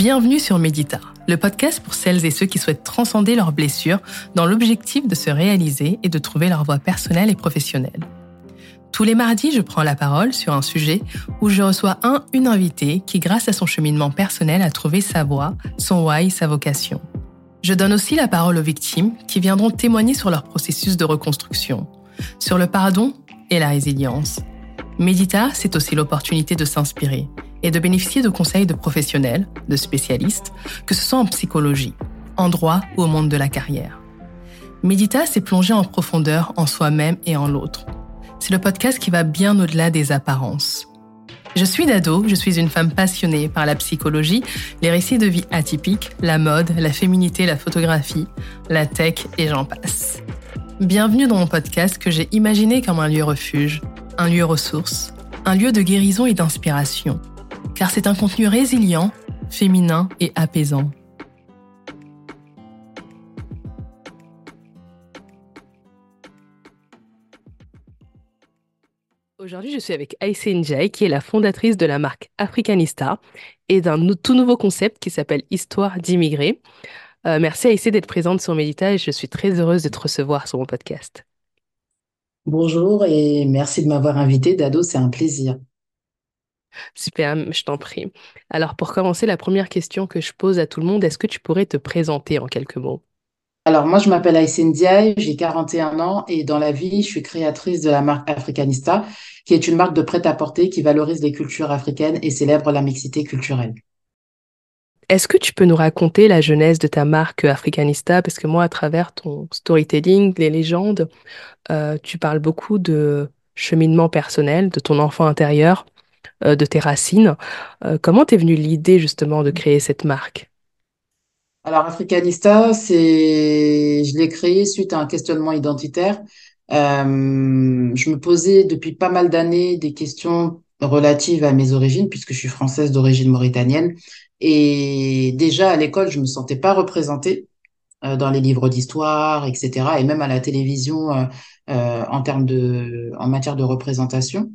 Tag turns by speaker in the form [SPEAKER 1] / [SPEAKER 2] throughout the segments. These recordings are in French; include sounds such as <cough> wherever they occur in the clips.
[SPEAKER 1] Bienvenue sur Médita, le podcast pour celles et ceux qui souhaitent transcender leurs blessures dans l'objectif de se réaliser et de trouver leur voie personnelle et professionnelle. Tous les mardis, je prends la parole sur un sujet où je reçois un, une invitée qui, grâce à son cheminement personnel, a trouvé sa voie, son why, sa vocation. Je donne aussi la parole aux victimes qui viendront témoigner sur leur processus de reconstruction, sur le pardon et la résilience. Médita, c'est aussi l'opportunité de s'inspirer et de bénéficier de conseils de professionnels, de spécialistes, que ce soit en psychologie, en droit ou au monde de la carrière. Médita, c'est plonger en profondeur en soi-même et en l'autre. C'est le podcast qui va bien au-delà des apparences. Je suis Dado, je suis une femme passionnée par la psychologie, les récits de vie atypiques, la mode, la féminité, la photographie, la tech et j'en passe. Bienvenue dans mon podcast que j'ai imaginé comme un lieu refuge, un lieu ressource, un lieu de guérison et d'inspiration, car c'est un contenu résilient, féminin et apaisant. Aujourd'hui, je suis avec Aïssé Njai, qui est la fondatrice de la marque Africanista et d'un tout nouveau concept qui s'appelle Histoire d'immigrés. Euh, merci Aïssé d'être présente sur Médita et je suis très heureuse de te recevoir sur mon podcast.
[SPEAKER 2] Bonjour et merci de m'avoir invité, Dado, c'est un plaisir.
[SPEAKER 1] Super, je t'en prie. Alors, pour commencer, la première question que je pose à tout le monde, est-ce que tu pourrais te présenter en quelques mots?
[SPEAKER 2] Alors, moi, je m'appelle Aïssé Ndiaye, j'ai 41 ans et dans la vie, je suis créatrice de la marque Africanista, qui est une marque de prêt-à-porter qui valorise les cultures africaines et célèbre la mixité culturelle.
[SPEAKER 1] Est-ce que tu peux nous raconter la genèse de ta marque Africanista? Parce que moi, à travers ton storytelling, les légendes, euh, tu parles beaucoup de cheminement personnel, de ton enfant intérieur. Euh, de tes racines. Euh, comment t'es venue l'idée justement de créer cette marque?
[SPEAKER 2] Alors, Africanista, c'est, je l'ai créé suite à un questionnement identitaire. Euh, je me posais depuis pas mal d'années des questions relatives à mes origines, puisque je suis française d'origine mauritanienne. Et déjà à l'école, je me sentais pas représentée dans les livres d'histoire, etc., et même à la télévision en termes de, en matière de représentation.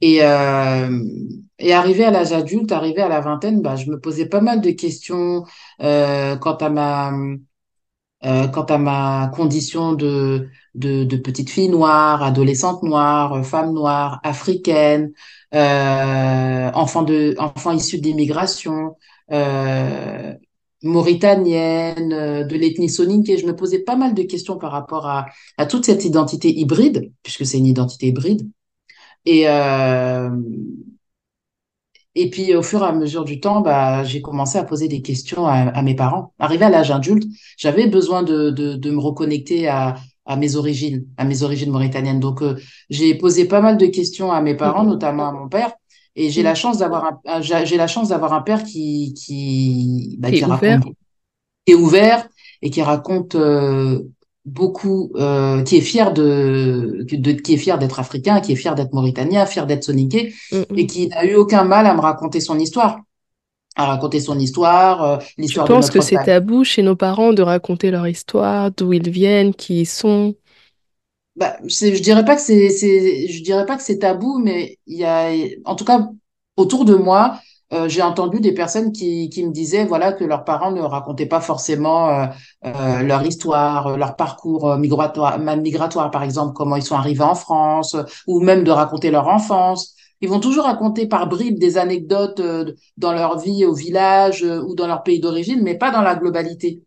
[SPEAKER 2] Et, euh, et arrivé à l'âge adulte, arrivé à la vingtaine, bah, je me posais pas mal de questions euh, quant à ma euh, quant à ma condition de, de, de petite fille noire, adolescente noire, femme noire, africaine, euh, enfant de enfant issu d'immigration, euh, mauritanienne, de l'ethnie soninké. Je me posais pas mal de questions par rapport à, à toute cette identité hybride, puisque c'est une identité hybride. Et, euh, et puis, au fur et à mesure du temps, bah, j'ai commencé à poser des questions à, mes parents. Arrivé à l'âge adulte, j'avais besoin de, de, de, me reconnecter à, à mes origines, à mes origines mauritaniennes. Donc, euh, j'ai posé pas mal de questions à mes parents, mmh. notamment à mon père. Et j'ai la mmh. chance d'avoir un, j'ai la chance d'avoir un père qui, qui,
[SPEAKER 1] bah, qui raconte,
[SPEAKER 2] qui est ouvert et qui raconte euh, beaucoup, euh, qui est fier de, de, qui est fier d'être africain, qui est fier d'être mauritanien, fier d'être soniqué, mm, mm. et qui n'a eu aucun mal à me raconter son histoire, à raconter son histoire, euh, l'histoire
[SPEAKER 1] de notre que c'est tabou chez nos parents de raconter leur histoire, d'où ils viennent, qui ils sont.
[SPEAKER 2] Bah, je dirais pas que c'est, je dirais pas que c'est tabou, mais il y a, en tout cas, autour de moi, euh, j'ai entendu des personnes qui, qui me disaient voilà que leurs parents ne racontaient pas forcément euh, euh leur histoire, leur parcours euh, migratoire, migratoire par exemple, comment ils sont arrivés en France, ou même de raconter leur enfance. Ils vont toujours raconter par bribes des anecdotes dans leur vie au village ou dans leur pays d'origine, mais pas dans la globalité.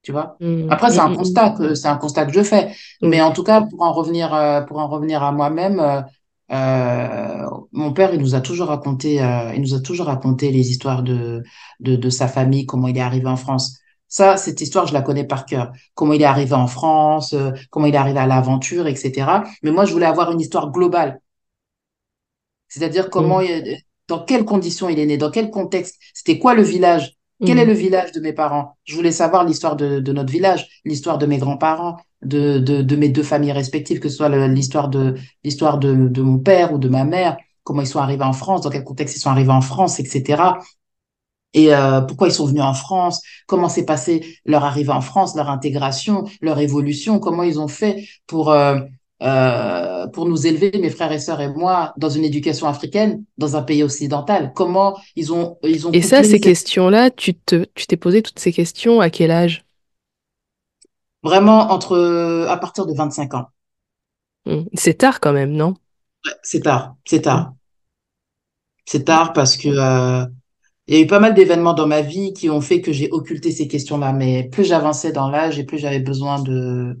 [SPEAKER 2] Tu vois? Mmh. Après, c'est un mmh, mmh, constat que c'est un constat que je fais. Mais en tout cas, pour en revenir, pour en revenir à moi-même, euh, mon père, il nous a toujours raconté, euh, il nous a toujours raconté les histoires de, de, de sa famille, comment il est arrivé en France. Ça, cette histoire, je la connais par cœur. Comment il est arrivé en France, euh, comment il est arrivé à l'aventure, etc. Mais moi, je voulais avoir une histoire globale. C'est-à-dire comment, mmh. dans quelles conditions il est né, dans quel contexte, c'était quoi le village, quel est mmh. le village de mes parents. Je voulais savoir l'histoire de, de notre village, l'histoire de mes grands-parents, de, de, de, mes deux familles respectives, que ce soit l'histoire de l'histoire de, de mon père ou de ma mère, comment ils sont arrivés en France, dans quel contexte ils sont arrivés en France, etc. Et euh, pourquoi ils sont venus en France, comment s'est passé leur arrivée en France, leur intégration, leur évolution, comment ils ont fait pour euh, euh, pour nous élever, mes frères et sœurs et moi, dans une éducation africaine, dans un pays occidental Comment ils ont, ils ont
[SPEAKER 1] Et ça, ces questions-là, tu te, tu t'es posé toutes ces questions à quel âge?
[SPEAKER 2] Vraiment entre, à partir de 25 ans.
[SPEAKER 1] Mmh. C'est tard quand même, non?
[SPEAKER 2] C'est tard, c'est tard. C'est tard parce que euh, il y a eu pas mal d'événements dans ma vie qui ont fait que j'ai occulté ces questions-là. Mais plus j'avançais dans l'âge et plus j'avais besoin de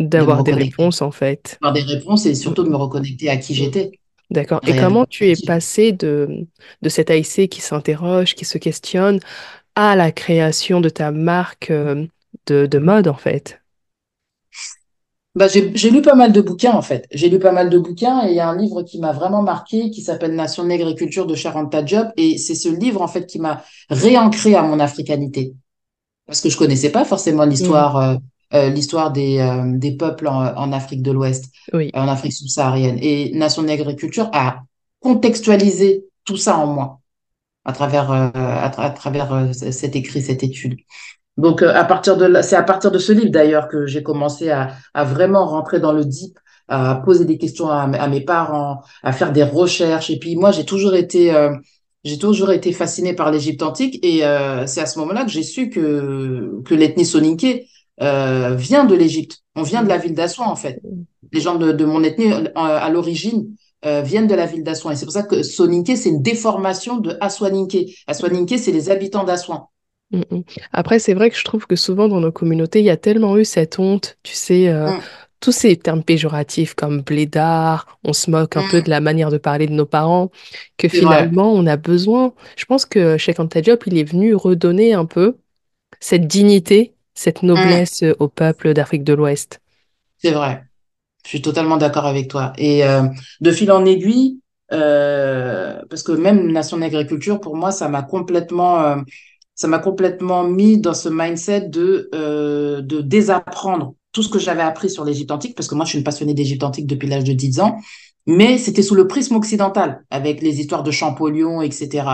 [SPEAKER 1] d'avoir des réponses en fait.
[SPEAKER 2] D'avoir des réponses et surtout de me reconnecter à qui j'étais.
[SPEAKER 1] D'accord. Et comment tu es passé de, de cet AIC qui s'interroge, qui se questionne, à la création de ta marque euh, de, de mode en fait?
[SPEAKER 2] Bah, j'ai lu pas mal de bouquins en fait. J'ai lu pas mal de bouquins et il y a un livre qui m'a vraiment marqué qui s'appelle Nation nègre et culture de Charanta Diop et c'est ce livre en fait qui m'a réancré à mon africanité parce que je connaissais pas forcément l'histoire mmh. euh, euh, l'histoire des, euh, des peuples en, en Afrique de l'Ouest, en Afrique subsaharienne et Nation nègre et culture a contextualisé tout ça en moi à travers à, travers cet écrit cette étude. Donc, euh, à partir de c'est à partir de ce livre d'ailleurs que j'ai commencé à, vraiment rentrer dans le deep, à poser des questions à, mes parents, à faire des recherches. Et puis moi, j'ai toujours été, euh, fascinée par l'Égypte antique. Et euh, c'est à ce moment-là que j'ai su que l'ethnie soninké euh, vient de l'Égypte. On vient de la ville d'Assouan en fait. Les gens de, de mon ethnie à l'origine viennent de la ville d'Assouan. Et c'est pour ça que soninké, c'est une déformation de Aswaninké. Aswaninké, c'est les habitants d'Assouan.
[SPEAKER 1] Mm, mm. Après, c'est vrai que je trouve que souvent dans nos communautés, il y a tellement eu cette honte, tu sais, euh, mm. tous ces termes péjoratifs comme blédard, on se moque un peu de la manière de parler de nos parents, que finalement, on a besoin. Je pense que Cheikh Anta Diop, il est venu redonner un peu cette dignité, cette noblesse au peuple d'Afrique de l'Ouest.
[SPEAKER 2] C'est vrai. Je suis totalement d'accord avec toi. Et euh, de fil en aiguille, euh, parce que même Nation d'agriculture, pour moi, ça m'a complètement ça m'a complètement mis dans ce mindset de, euh, de désapprendre tout ce que j'avais appris sur l'Égypte antique, parce que moi, je suis une passionnée d'Égypte antique depuis l'âge de 10 ans, mais c'était sous le prisme occidental, avec les histoires de Champollion, etc.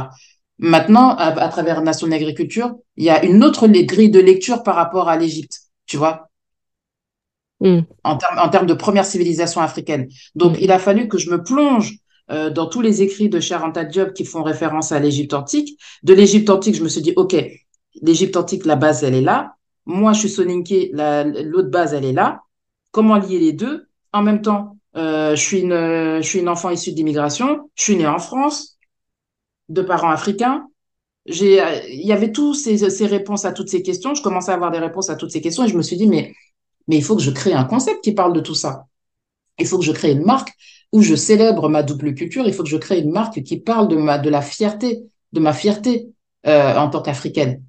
[SPEAKER 2] Maintenant, à, travers Nation d'agriculture, il y a une autre grille de lecture par rapport à l'Égypte, tu vois, mm. en, termes, en de première civilisation africaine. Donc, mm. il a fallu que je me plonge euh, dans tous les écrits de Charanta Diop qui font référence à l'Égypte antique. De l'Égypte antique, je me suis dit, OK, l'Égypte antique, la base, elle est là. Moi, je suis Soninké, l'autre base, elle est là. Comment lier les deux? En même temps, euh, je, suis une, je suis une enfant issue d'immigration. Je suis née en France, de parents africains. J'ai, il y avait tous ces, ces réponses à toutes ces questions. Je commençais à avoir des réponses à toutes ces questions et je me suis dit, mais, mais il faut que je crée un concept qui parle de tout ça. Il faut que je crée une marque où je célèbre ma double culture, il faut que je crée une marque qui parle de ma de la fierté, de ma fierté euh, en tant qu'africaine.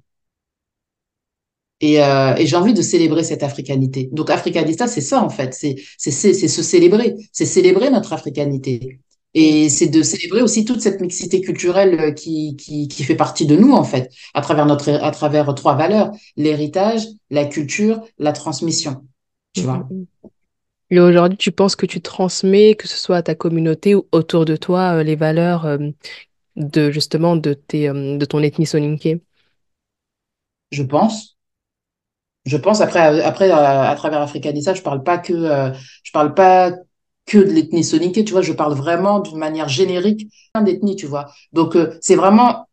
[SPEAKER 2] Et, euh, et j'ai envie de célébrer cette africanité. Donc Africanista, c'est ça en fait, c'est c'est c'est se célébrer, c'est célébrer notre africanité. Et c'est de célébrer aussi toute cette mixité culturelle qui, qui, qui fait partie de nous, en fait, à travers notre, à travers trois valeurs, l'héritage, la culture, la transmission. Tu vois? Mm-hmm.
[SPEAKER 1] Et aujourd'hui, tu penses que tu transmets, que ce soit à ta communauté ou autour de toi, euh, les valeurs euh, de justement de tes euh, de ton ethnie soninké?
[SPEAKER 2] Je pense. Je pense après après à, travers Africanisa, je parle pas que je parle pas que de l'ethnie soninké, tu vois, je parle vraiment d'une manière générique d'ethnie, tu vois. Donc c'est vraiment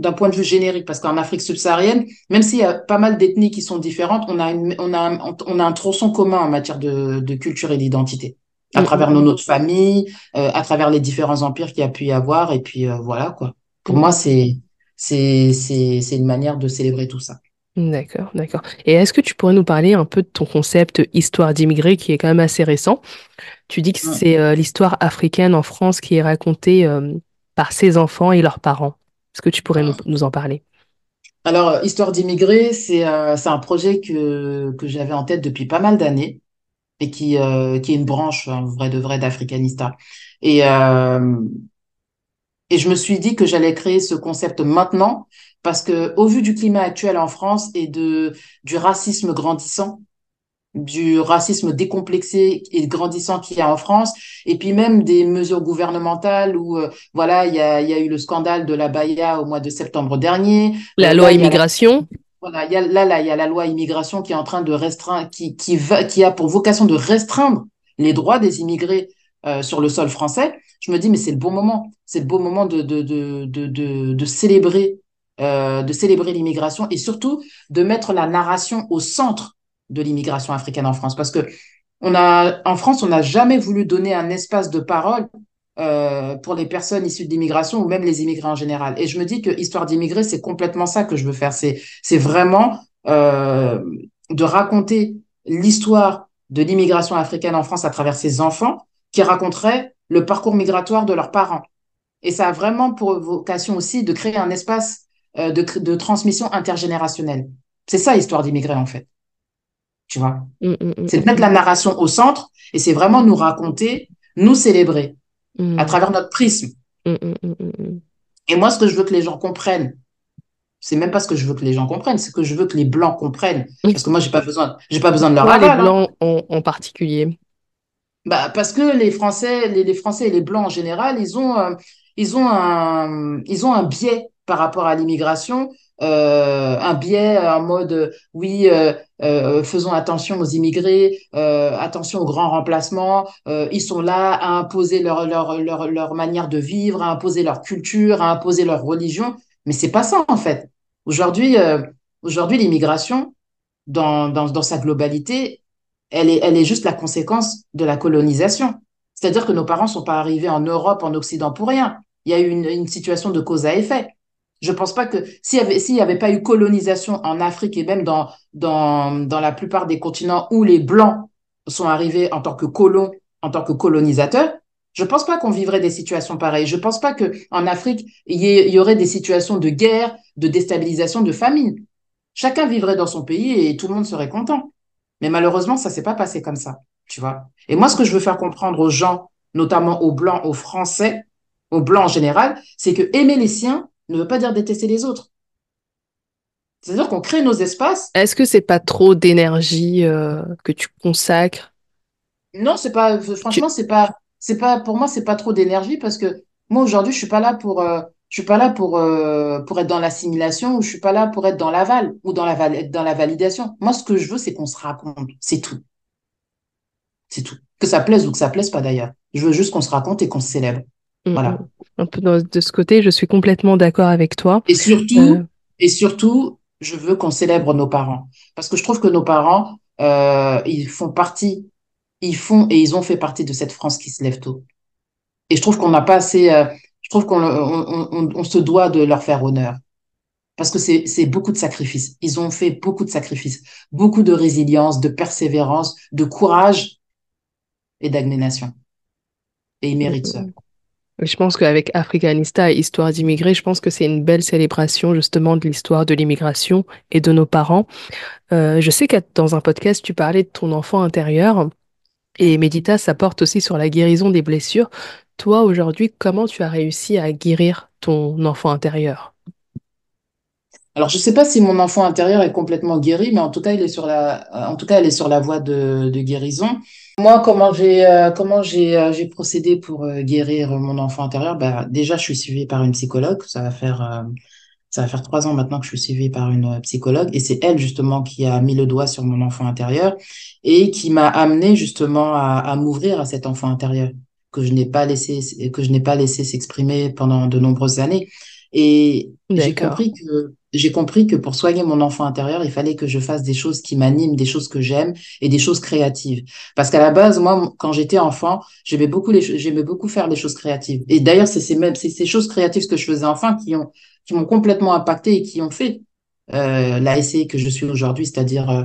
[SPEAKER 2] d'un point de vue générique, parce qu'en Afrique subsaharienne, même s'il y a pas mal d'ethnies qui sont différentes, on a, on a, un, on a un tronçon commun en matière de, de culture et d'identité, à mm-hmm. travers nos notre famille, euh, à travers les différents empires qu'il y a pu y avoir, et puis euh, voilà quoi. Pour moi, c'est c'est c'est c'est une manière de célébrer tout ça.
[SPEAKER 1] D'accord, d'accord. Et est-ce que tu pourrais nous parler un peu de ton concept histoire d'immigrés qui est quand même assez récent? Tu dis que c'est euh, l'histoire africaine en France qui est racontée par ses enfants et leurs parents. Est-ce que tu pourrais nous, en parler?
[SPEAKER 2] Alors, Histoire d'immigrés, c'est euh, un projet que, que j'avais en tête depuis pas mal d'années et qui, euh, qui est une branche, en vrai de vrai, d'Africanista. Et, euh, et je me suis dit que j'allais créer ce concept maintenant parce que au vu du climat actuel en France et de du racisme grandissant, du racisme décomplexé et grandissant qu'il y a en France, et puis même des mesures gouvernementales où euh, voilà il y a, y a eu le scandale de la Baïa au mois de septembre dernier.
[SPEAKER 1] La euh, loi immigration.
[SPEAKER 2] voilà, il y a, là là il y a la loi immigration qui est en train de restreindre, qui qui va, qui a pour vocation de restreindre les droits des immigrés euh, sur le sol français, je me dis, mais c'est le bon moment. C'est le bon moment de, de, de, de, de, célébrer, euh, de célébrer l'immigration et surtout de mettre la narration au centre de l'immigration africaine en France. Parce que on a, en France, on n'a jamais voulu donner un espace de parole euh, pour les personnes issues d'immigration ou même les immigrés en général. Et je me dis que Histoire d'immigrés, c'est complètement ça que je veux faire. C'est, c'est vraiment euh, de raconter l'histoire de l'immigration africaine en France à travers ses enfants qui raconteraient le parcours migratoire de leurs parents. Et ça a vraiment pour vocation aussi de créer un espace euh, de, de transmission intergénérationnelle. C'est ça, Histoire d'immigrés, en fait tu vois. Mm, mm, mm, c'est de mettre la narration au centre et c'est vraiment nous raconter, nous célébrer à travers notre prisme. Et moi, ce que je veux que les gens comprennent, c'est même pas ce que je veux que les gens comprennent, c'est que je veux que les blancs comprennent. Parce que moi, j'ai pas besoin, j'ai pas besoin de leur
[SPEAKER 1] Les hein. blancs en, particulier?
[SPEAKER 2] Bah, parce que les Français, les, Français et les blancs en général, ils ont, euh, ils ont un, ils ont un biais par rapport à l'immigration euh, un biais en mode oui, euh, euh, faisons attention aux immigrés, attention aux grands remplacements. ils sont là à imposer leur, leur, leur, leur manière de vivre, à imposer leur culture, à imposer leur religion. Mais c'est pas ça en fait. Aujourd'hui, aujourd'hui, l'immigration, dans, dans, dans sa globalité, elle est, elle est juste la conséquence de la colonisation. C'est-à-dire que nos parents sont pas arrivés en Europe, en Occident pour rien. Il y a eu une situation de cause à effet. Je ne pense pas que s'il n'y avait, pas eu colonisation en Afrique et même dans, dans, dans la plupart des continents où les Blancs sont arrivés en tant que colons, en tant que colonisateurs, je ne pense pas qu'on vivrait des situations pareilles. Je ne pense pas qu'en Afrique, il y, y, aurait des situations de guerre, de déstabilisation, de famine. Chacun vivrait dans son pays et tout le monde serait content. Mais malheureusement, ça s'est pas passé comme ça, tu vois. Et moi, ce que je veux faire comprendre aux gens, notamment aux Blancs, aux Français, aux Blancs en général, c'est que aimer les siens, ne veut pas dire détester les autres. C'est-à-dire qu'on crée nos espaces.
[SPEAKER 1] Est-ce que c'est pas trop d'énergie euh, que tu consacres?
[SPEAKER 2] Non, c'est pas. Franchement, c'est pas. C'est pas. Pour moi, c'est pas trop d'énergie parce que moi aujourd'hui, je suis pas là pour. Euh, je suis pas là pour euh, pour être dans l'assimilation ou je suis pas là pour être dans l'aval ou dans la dans la validation. Moi, ce que je veux, c'est qu'on se raconte. C'est tout. C'est tout. Que ça plaise ou que ça plaise pas d'ailleurs. Je veux juste qu'on se raconte et qu'on se célèbre. Voilà.
[SPEAKER 1] Un peu de ce côté, je suis complètement d'accord avec toi.
[SPEAKER 2] Et surtout, euh, et surtout, je veux qu'on célèbre nos parents. Parce que je trouve que nos parents, euh, ils font partie, ils font et ils ont fait partie de cette France qui se lève tôt. Et je trouve qu'on n'a pas assez, euh, je trouve qu'on on, on, se doit de leur faire honneur. Parce que c'est beaucoup de sacrifices. Ils ont fait beaucoup de sacrifices, beaucoup de résilience, de persévérance, de courage et d'agnénation. Et ils méritent ça.
[SPEAKER 1] Je pense qu'avec Africanista et Histoire d'immigrés, je pense que c'est une belle célébration justement de l'histoire de l'immigration et de nos parents. Euh, je sais que dans un podcast, tu parlais de ton enfant intérieur et Medita, ça porte aussi sur la guérison des blessures. Toi, aujourd'hui, comment tu as réussi à guérir ton enfant intérieur?
[SPEAKER 2] Alors, je ne sais pas si mon enfant intérieur est complètement guéri, mais en tout cas, il est sur la, en tout cas, elle est sur la voie de, de guérison. Moi, comment j'ai euh, comment j'ai euh, j'ai procédé pour euh, guérir mon enfant intérieur? Bah, déjà, je suis suivie par une psychologue. Ça va faire ça va faire trois ans maintenant que je suis suivie par une psychologue, et c'est elle justement qui a mis le doigt sur mon enfant intérieur et qui m'a amené justement à, à m'ouvrir à cet enfant intérieur que je n'ai pas laissé que je n'ai pas laissé s'exprimer pendant de nombreuses années. Et j'ai compris que j'ai compris que pour soigner mon enfant intérieur, il fallait que je fasse des choses qui m'animent, des choses que j'aime et des choses créatives. Parce qu'à la base, moi, quand j'étais enfant, j'aimais beaucoup les, j'aimais beaucoup faire des choses créatives. Et d'ailleurs, c'est ces mêmes, choses créatives que je faisais enfant qui ont, qui m'ont complètement impacté et qui ont fait euh, la que je suis aujourd'hui, c'est-à-dire euh,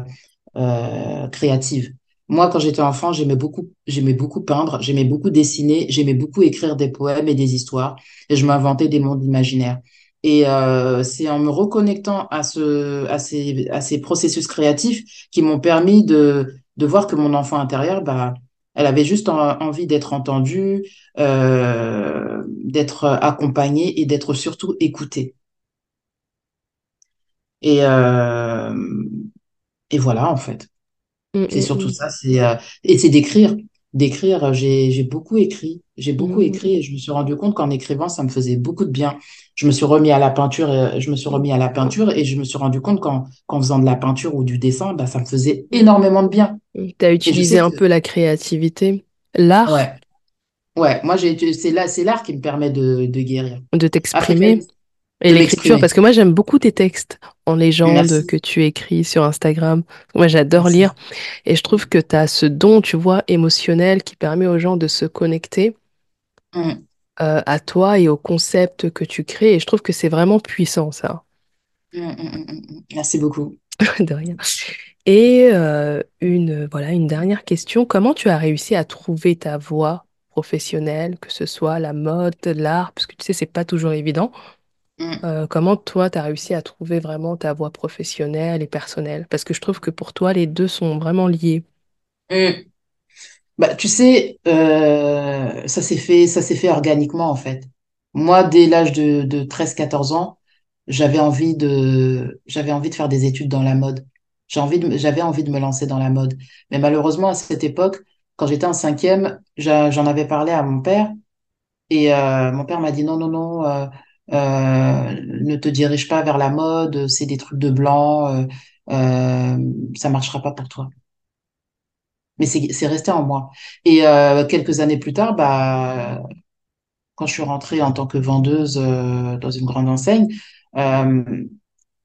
[SPEAKER 2] euh, créative. Moi, quand j'étais enfant, j'aimais beaucoup, j'aimais beaucoup peindre, j'aimais beaucoup dessiner, j'aimais beaucoup écrire des poèmes et des histoires, et je m'inventais des mondes imaginaires. Et euh, c'est en me reconnectant à, ce, à, ces, à ces processus créatifs qui m'ont permis de, de voir que mon enfant intérieur, bah, elle avait juste envie d'être entendue, euh, d'être accompagnée et d'être surtout écoutée. Et, euh, et voilà, en fait. Mmh, c'est mmh, surtout mmh. ça. C'est, euh, et c'est d'écrire. d'écrire. J'ai, j'ai beaucoup écrit. J'ai beaucoup écrit et je me suis rendu compte qu'en écrivant, ça me faisait beaucoup de bien. Je me suis remis à la peinture, et, je me suis remis à la peinture et je me suis rendu compte qu'en, faisant de la peinture ou du dessin, bah, ça me faisait énormément de bien.
[SPEAKER 1] Tu as utilisé un
[SPEAKER 2] que,
[SPEAKER 1] peu la créativité, l'art
[SPEAKER 2] ouais, ouais, moi, j'ai, c'est là, c'est l'art qui me permet de, de guérir.
[SPEAKER 1] de t'exprimer et l'écriture, parce que moi j'aime beaucoup tes textes en légende que tu écris sur Instagram. Moi j'adore lire et je trouve que tu as ce don, tu vois, émotionnel qui permet aux gens de se connecter.
[SPEAKER 2] Mm,
[SPEAKER 1] euh, à toi et au concept que tu crées et je trouve que c'est vraiment puissant ça.
[SPEAKER 2] mm, mm, mm. Merci beaucoup. <laughs>
[SPEAKER 1] De rien. Et euh, une, voilà, une dernière question. Comment tu as réussi à trouver ta voie professionnelle, que ce soit la mode, l'art, parce que tu sais, c'est pas toujours évident. Euh, comment toi, tu as réussi à trouver vraiment ta voie professionnelle et personnelle? Parce que je trouve que pour toi, les deux sont vraiment liés.
[SPEAKER 2] Bah, tu sais, euh, ça s'est fait, ça s'est fait organiquement en fait. Moi, dès l'âge de, de 13-14 ans, j'avais envie de, j'avais envie de faire des études dans la mode. J'ai envie de, j'avais envie de me lancer dans la mode. Mais malheureusement, à cette époque, quand j'étais en cinquième, j'en avais parlé à mon père et euh, mon père m'a dit non, non, non, euh, euh, ne te dirige pas vers la mode, c'est des trucs de blanc, ça marchera pas pour toi mais c'est resté en moi. Et euh, quelques années plus tard, bah, quand je suis rentrée en tant que vendeuse euh, dans une grande enseigne, euh,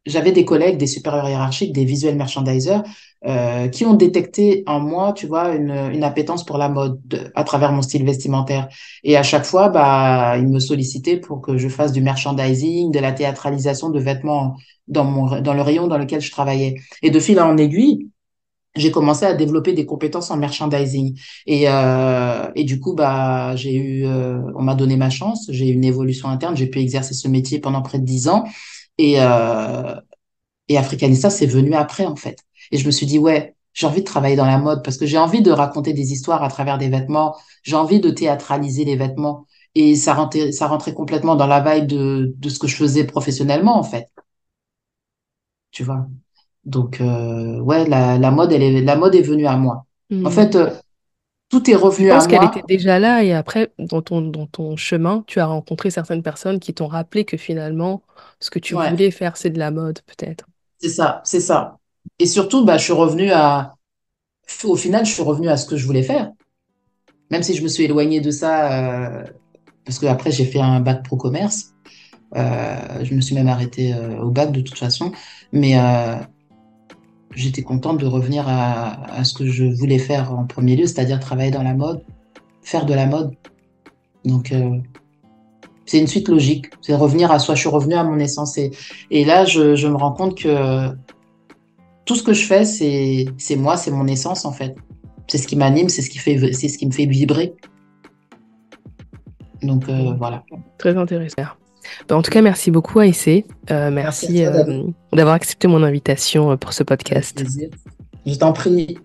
[SPEAKER 2] j'avais des collègues, des supérieurs hiérarchiques, des visual merchandisers euh, qui ont détecté en moi, tu vois, une, une appétence pour la mode de- à travers mon style vestimentaire. Et à chaque fois, bah, ils me sollicitaient pour que je fasse du merchandising, de la théâtralisation de vêtements dans mon, dans le rayon dans lequel je travaillais. Et de fil en aiguille, j'ai commencé à développer des compétences en merchandising. Et, euh, et du coup, bah, j'ai eu, euh, on m'a donné ma chance, j'ai eu une évolution interne, j'ai pu exercer ce métier pendant près de dix ans. Et, euh, et Africanista, c'est venu après, en fait. Et je me suis dit, ouais, j'ai envie de travailler dans la mode parce que j'ai envie de raconter des histoires à travers des vêtements. J'ai envie de théâtraliser les vêtements. Et ça rentrait, ça rentrait complètement dans la vibe de, de ce que je faisais professionnellement, en fait. Tu vois? Donc, euh, ouais, la, la mode, elle est, la mode est venue à moi. En
[SPEAKER 1] Hmm.
[SPEAKER 2] fait, euh, tout est
[SPEAKER 1] Je
[SPEAKER 2] revenu à
[SPEAKER 1] pense qu'elle était
[SPEAKER 2] moi.
[SPEAKER 1] déjà là et après, dans ton, dans ton chemin, tu as rencontré certaines personnes qui t'ont rappelé que finalement, ce que tu
[SPEAKER 2] Ouais,
[SPEAKER 1] voulais faire, c'est de la mode, peut-être.
[SPEAKER 2] c'est ça, c'est ça. Et surtout, bah, je suis revenue à, au final, je suis revenue à ce que je voulais faire. Même si je me suis éloignée de ça, euh, parce que après, j'ai fait un bac pro commerce. Je me suis même arrêtée au bac de toute façon. Mais j'étais contente de revenir à, ce que je voulais faire en premier lieu, c'est-à-dire travailler dans la mode, faire de la mode. Donc, euh, c'est une suite logique. C'est revenir à soi. Je suis revenue à mon essence. Et, là, je, me rends compte que tout ce que je fais, c'est, moi, c'est mon essence, en fait. C'est ce qui m'anime, c'est ce qui fait, c'est ce qui me fait vibrer. Donc, euh, voilà.
[SPEAKER 1] Très intéressant. Ben, en tout cas, merci beaucoup, Aïssé. Euh,
[SPEAKER 2] Merci
[SPEAKER 1] euh, d'avoir accepté mon invitation euh, pour ce podcast.
[SPEAKER 2] Je t'en prie.